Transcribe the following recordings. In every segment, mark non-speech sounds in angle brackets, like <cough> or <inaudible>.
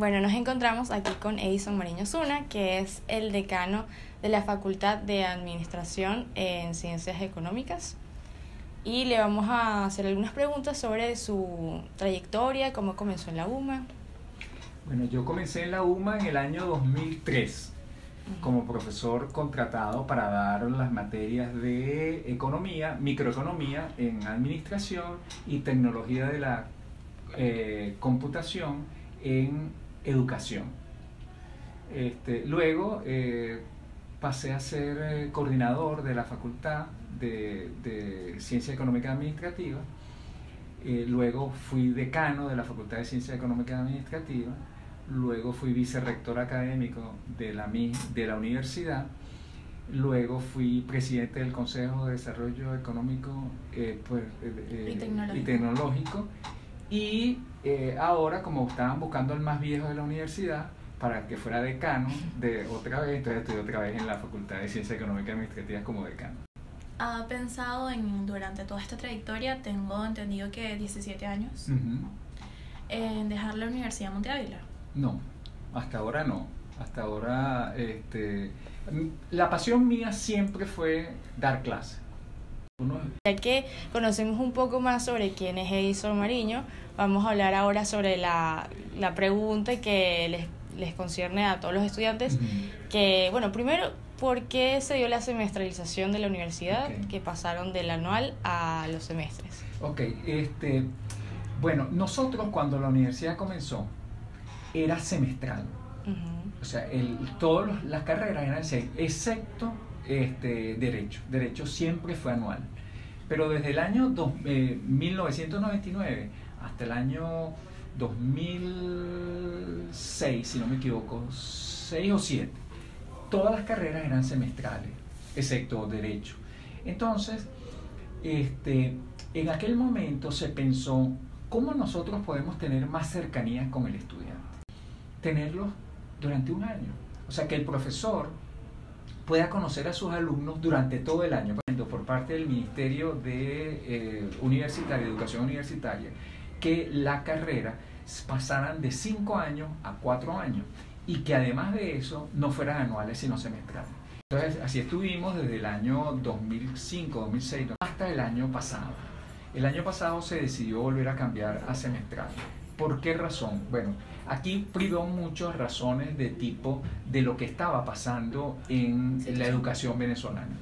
Bueno, nos encontramos aquí con Edison Mariño Zuna, que es el decano de la Facultad de Administración en Ciencias Económicas. Y le vamos a hacer algunas preguntas sobre su trayectoria, cómo comenzó en la UMA. Bueno, yo comencé en la UMA en el año 2003 como profesor contratado para dar las materias de economía, microeconomía en administración y tecnología de la eh, computación en educación. Este, luego eh, pasé a ser eh, coordinador de la Facultad de, Ciencia Económica Administrativa. Eh, luego fui decano de la Facultad de Ciencia Económica Administrativa. Luego fui vicerrector académico de la, de la universidad. Luego fui presidente del Consejo de Desarrollo Económico pues, y tecnológico y eh, ahora, como estaban buscando al más viejo de la universidad, para que fuera decano de otra vez, entonces estudié otra vez en la Facultad de Ciencias Económicas y Administrativas como decano. ¿Ha pensado en, durante toda esta trayectoria, tengo entendido que 17 años, en dejar la Universidad de Monte Ávila? No, hasta ahora no. Hasta ahora, este, la pasión mía siempre fue dar clases ya que conocemos un poco más sobre quién es Edison Mariño, vamos a hablar ahora sobre la, la pregunta que les, les, concierne a todos los estudiantes, que, bueno, primero, ¿por qué se dio la semestralización de la universidad, que pasaron del anual a los semestres? Ok, este, bueno, nosotros cuando la universidad comenzó, era semestral. O sea, el, todas las carreras eran seis, excepto este, derecho. Derecho siempre fue anual. Pero desde el año 1999 eh, hasta el año 2006, si no me equivoco, 6 o 7, todas las carreras eran semestrales, excepto derecho. Entonces, este, en aquel momento se pensó, ¿cómo nosotros podemos tener más cercanía con el estudiante? Tenerlo durante un año. O sea, que el profesor pueda conocer a sus alumnos durante todo el año, por parte del Ministerio de eh, Universitaria, Educación Universitaria, que la carrera pasaran de 5 años a 4 años y que además de eso no fueran anuales sino semestrales. Entonces, así estuvimos desde el año 2005, 2006 hasta el año pasado. El año pasado se decidió volver a cambiar a semestral. ¿Por qué razón? Bueno, aquí privó muchas razones de tipo de lo que estaba pasando en la educación venezolana.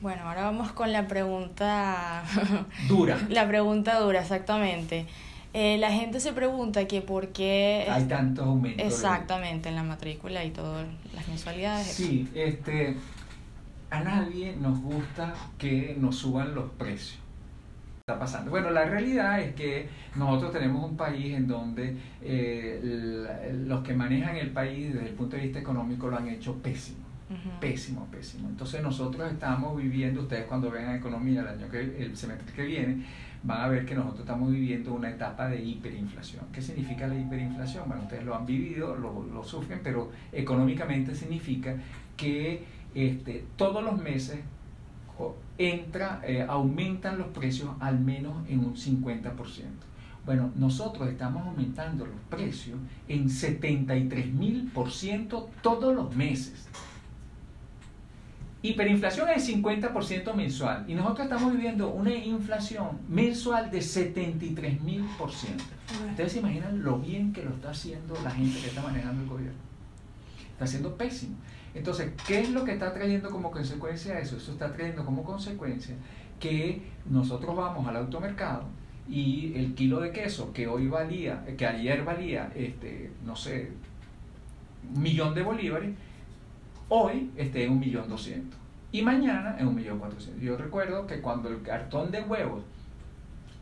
Bueno, ahora vamos con la pregunta <laughs> dura. la pregunta dura, exactamente. Eh, la gente se pregunta que por qué... Hay tantos aumentos. Exactamente, en la matrícula y todas las mensualidades. Sí, este, a nadie nos gusta que nos suban los precios está pasando. Bueno, la realidad es que nosotros tenemos un país en donde eh, los que manejan el país desde el punto de vista económico lo han hecho pésimo. Pésimo, pésimo. Entonces nosotros estamos viviendo, ustedes cuando vean economía el año que el semestre que viene, van a ver que nosotros estamos viviendo una etapa de hiperinflación. ¿Qué significa la hiperinflación? Bueno, ustedes lo han vivido, lo, lo sufren, pero económicamente significa que este, todos los meses entra, eh, aumentan los precios al menos en un 50%. Bueno, nosotros estamos aumentando los precios en 73 mil por ciento todos los meses. Hiperinflación es 50% mensual y nosotros estamos viviendo una inflación mensual de 73 mil por ciento. Ustedes se imaginan lo bien que lo está haciendo la gente que está manejando el gobierno. Está haciendo pésimo. Entonces, ¿qué es lo que está trayendo como consecuencia eso? Eso está trayendo como consecuencia que nosotros vamos al automercado y el kilo de queso que hoy valía, que ayer valía, este, no sé, un millón de bolívares, hoy esté en un millón doscientos y mañana en un millón cuatrocientos. Yo recuerdo que cuando el cartón de huevos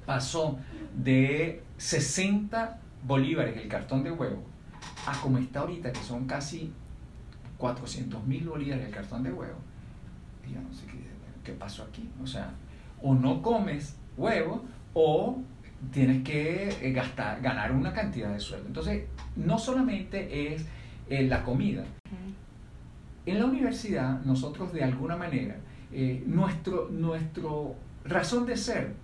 pasó de 60 bolívares el cartón de huevos a como está ahorita, que son casi 400 mil bolívares el cartón de huevo. Y yo no sé qué, qué pasó aquí. O sea, o no comes huevo o tienes que eh, gastar, ganar una cantidad de sueldo. Entonces, no solamente es eh, la comida. En la universidad, nosotros de alguna manera, eh, nuestro, nuestro razón de ser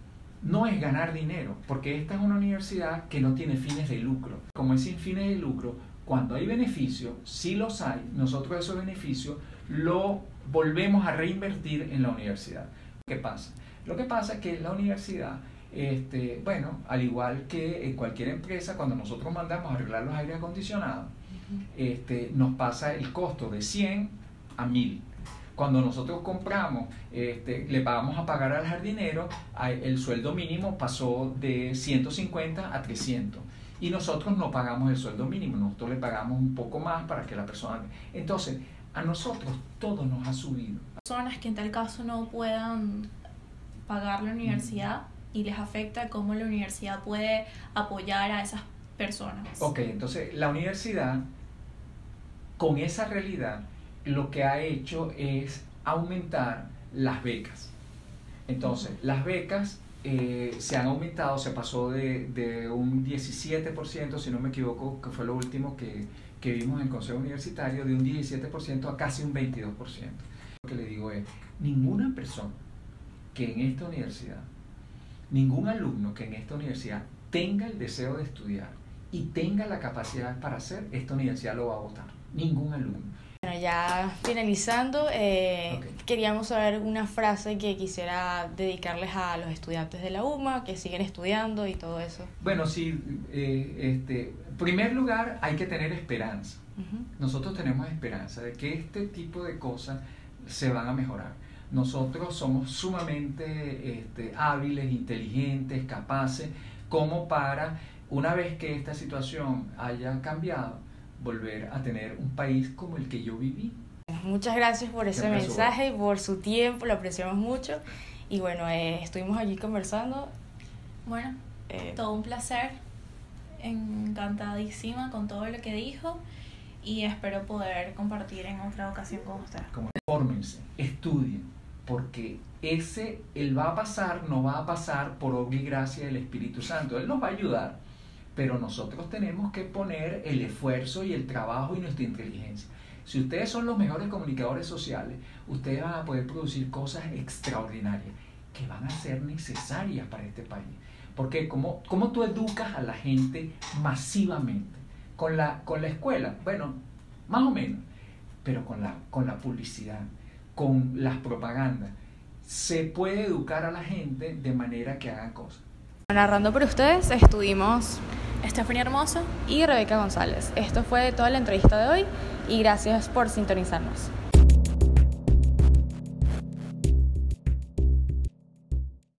no es ganar dinero, porque esta es una universidad que no tiene fines de lucro. Como es sin fines de lucro, cuando hay beneficios, si los hay, nosotros esos beneficios lo volvemos a reinvertir en la universidad. ¿Qué pasa? Lo que pasa es que la universidad, este, bueno, al igual que en cualquier empresa, cuando nosotros mandamos a arreglar los aires acondicionados, este, nos pasa el costo de 100 a 1000. Cuando nosotros compramos, este, le pagamos a pagar al jardinero, el sueldo mínimo pasó de 150 a 300 y nosotros no pagamos el sueldo mínimo, nosotros le pagamos un poco más para que la persona... Entonces, a nosotros todo nos ha subido. Personas que en tal caso no puedan pagar la universidad y les afecta cómo la universidad puede apoyar a esas personas. Ok, entonces la universidad con esa realidad lo que ha hecho es aumentar las becas. Entonces, las becas eh, se han aumentado, se pasó de, de, un 17%, si no me equivoco, que fue lo último que, que vimos en el Consejo Universitario, de un 17% a casi un 22%. Lo que le digo es, ninguna persona que en esta universidad, ningún alumno que en esta universidad tenga el deseo de estudiar y tenga la capacidad para hacer, esta universidad lo va a votar. Ningún alumno. Bueno, ya finalizando, eh, queríamos saber una frase que quisiera dedicarles a los estudiantes de la UMA, que siguen estudiando y todo eso. Bueno, sí, eh, este, en primer lugar hay que tener esperanza. Nosotros tenemos esperanza de que este tipo de cosas se van a mejorar. Nosotros somos sumamente este, hábiles, inteligentes, capaces, como para, una vez que esta situación haya cambiado, volver a tener un país como el que yo viví. Muchas gracias por ese mensaje y por su tiempo, lo apreciamos mucho. Y bueno, eh, estuvimos allí conversando. Bueno, eh, todo un placer, encantadísima con todo lo que dijo y espero poder compartir en otra ocasión con usted. Fórmense, estudien, porque ese, él va a pasar, no va a pasar por obra y gracia del Espíritu Santo. Él nos va a ayudar, pero nosotros tenemos que poner el esfuerzo y el trabajo y nuestra inteligencia. Si ustedes son los mejores comunicadores sociales, ustedes van a poder producir cosas extraordinarias que van a ser necesarias para este país. Porque ¿cómo, cómo tú educas a la gente masivamente? Con la, con la escuela, bueno, más o menos, pero con la, con la publicidad, con las propagandas, se puede educar a la gente de manera que hagan cosas. Narrando por ustedes estuvimos Estefanía Hermoso y Rebeca González. Esto fue toda la entrevista de hoy y gracias por sintonizarnos.